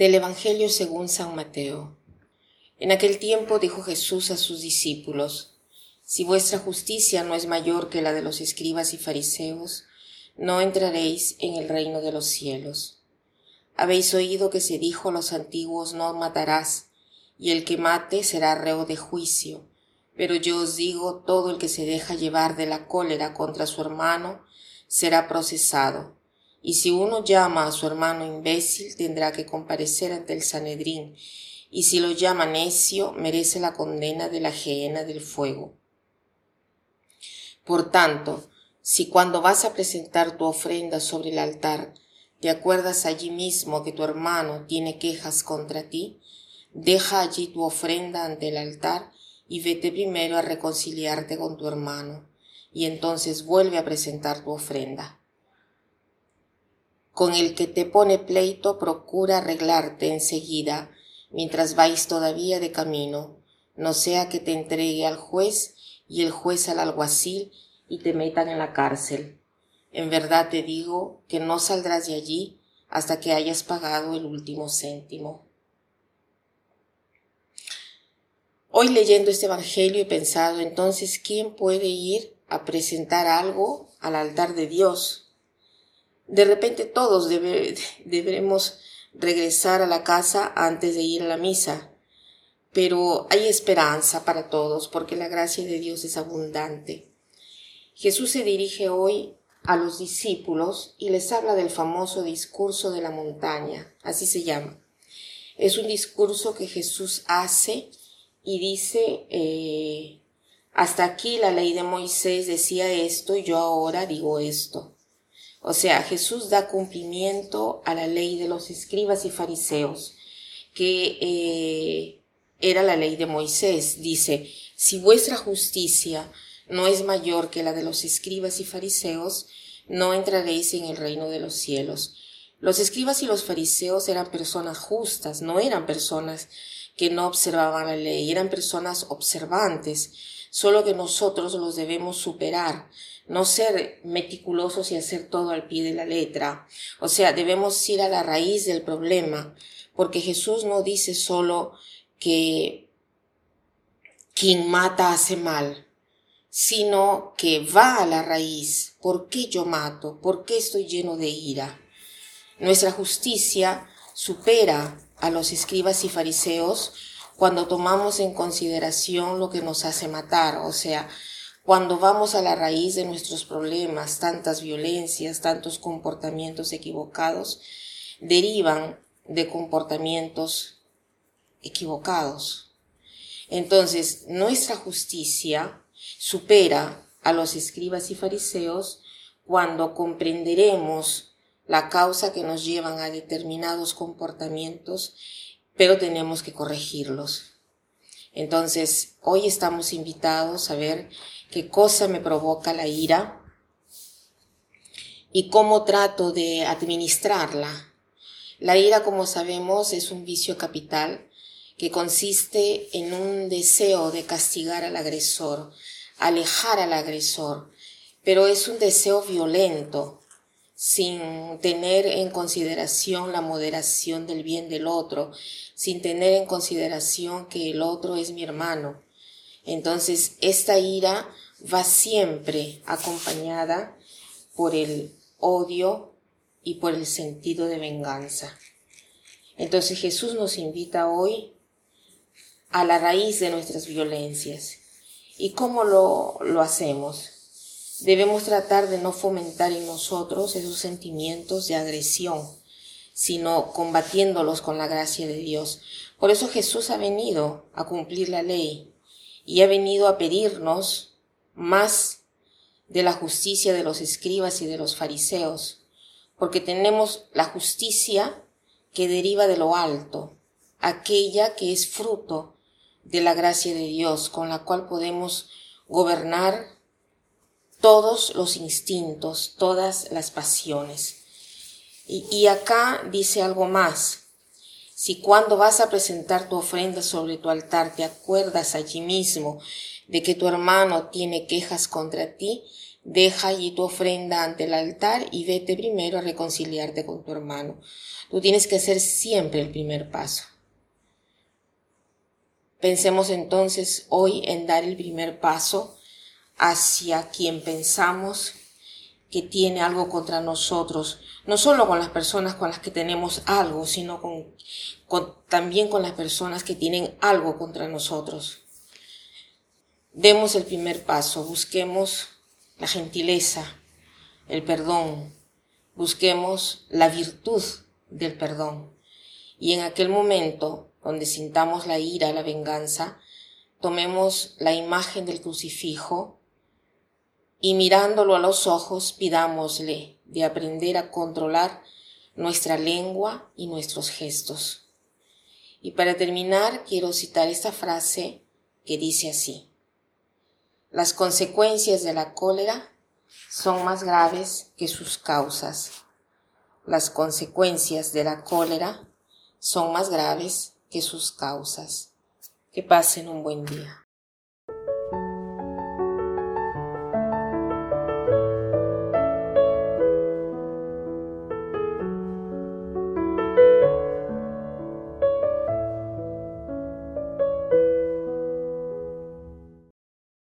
Del Evangelio según San Mateo. En aquel tiempo dijo Jesús a sus discípulos, Si vuestra justicia no es mayor que la de los escribas y fariseos, no entraréis en el reino de los cielos. Habéis oído que se dijo a los antiguos, no matarás, y el que mate será reo de juicio. Pero yo os digo, todo el que se deja llevar de la cólera contra su hermano será procesado y si uno llama a su hermano imbécil, tendrá que comparecer ante el Sanedrín, y si lo llama necio, merece la condena de la gehenna del fuego. Por tanto, si cuando vas a presentar tu ofrenda sobre el altar, te acuerdas allí mismo que tu hermano tiene quejas contra ti, deja allí tu ofrenda ante el altar y vete primero a reconciliarte con tu hermano, y entonces vuelve a presentar tu ofrenda con el que te pone pleito procura arreglarte enseguida, mientras vais todavía de camino, no sea que te entregue al juez y el juez al alguacil y te metan en la cárcel. En verdad te digo que no saldrás de allí hasta que hayas pagado el último céntimo. Hoy leyendo este Evangelio he pensado entonces quién puede ir a presentar algo al altar de Dios de repente todos deberemos regresar a la casa antes de ir a la misa, pero hay esperanza para todos porque la gracia de Dios es abundante. Jesús se dirige hoy a los discípulos y les habla del famoso discurso de la montaña, así se llama. Es un discurso que Jesús hace y dice, eh, hasta aquí la ley de Moisés decía esto y yo ahora digo esto. O sea, Jesús da cumplimiento a la ley de los escribas y fariseos, que eh, era la ley de Moisés. Dice, si vuestra justicia no es mayor que la de los escribas y fariseos, no entraréis en el reino de los cielos. Los escribas y los fariseos eran personas justas, no eran personas que no observaban la ley, eran personas observantes, solo que nosotros los debemos superar, no ser meticulosos y hacer todo al pie de la letra. O sea, debemos ir a la raíz del problema, porque Jesús no dice solo que quien mata hace mal, sino que va a la raíz. ¿Por qué yo mato? ¿Por qué estoy lleno de ira? Nuestra justicia supera a los escribas y fariseos cuando tomamos en consideración lo que nos hace matar, o sea, cuando vamos a la raíz de nuestros problemas, tantas violencias, tantos comportamientos equivocados, derivan de comportamientos equivocados. Entonces, nuestra justicia supera a los escribas y fariseos cuando comprenderemos la causa que nos llevan a determinados comportamientos, pero tenemos que corregirlos. Entonces, hoy estamos invitados a ver qué cosa me provoca la ira y cómo trato de administrarla. La ira, como sabemos, es un vicio capital que consiste en un deseo de castigar al agresor, alejar al agresor, pero es un deseo violento, sin tener en consideración la moderación del bien del otro, sin tener en consideración que el otro es mi hermano. Entonces, esta ira va siempre acompañada por el odio y por el sentido de venganza. Entonces Jesús nos invita hoy a la raíz de nuestras violencias. ¿Y cómo lo, lo hacemos? Debemos tratar de no fomentar en nosotros esos sentimientos de agresión, sino combatiéndolos con la gracia de Dios. Por eso Jesús ha venido a cumplir la ley y ha venido a pedirnos más de la justicia de los escribas y de los fariseos, porque tenemos la justicia que deriva de lo alto, aquella que es fruto de la gracia de Dios, con la cual podemos gobernar todos los instintos, todas las pasiones. Y, acá dice algo más. Si cuando vas a presentar tu ofrenda sobre tu altar te acuerdas allí mismo de que tu hermano tiene quejas contra ti, Deja allí tu ofrenda ante el altar y vete primero a reconciliarte con tu hermano. Tú tienes que hacer siempre el primer paso. Pensemos entonces hoy en dar el primer paso hacia quien pensamos que tiene algo contra nosotros, no solo con las personas con las que tenemos algo, sino también con las personas que tienen algo contra nosotros. Demos el primer paso, busquemos la gentileza, el perdón, busquemos la virtud del perdón. Y en aquel momento donde sintamos la ira, la venganza, tomemos la imagen del crucifijo y mirándolo a los ojos pidámosle de aprender a controlar nuestra lengua y nuestros gestos. Y para terminar quiero citar esta frase que dice así. Las consecuencias de la cólera son más graves que sus causas. Las consecuencias de la cólera son más graves que sus causas. Que pasen un buen día.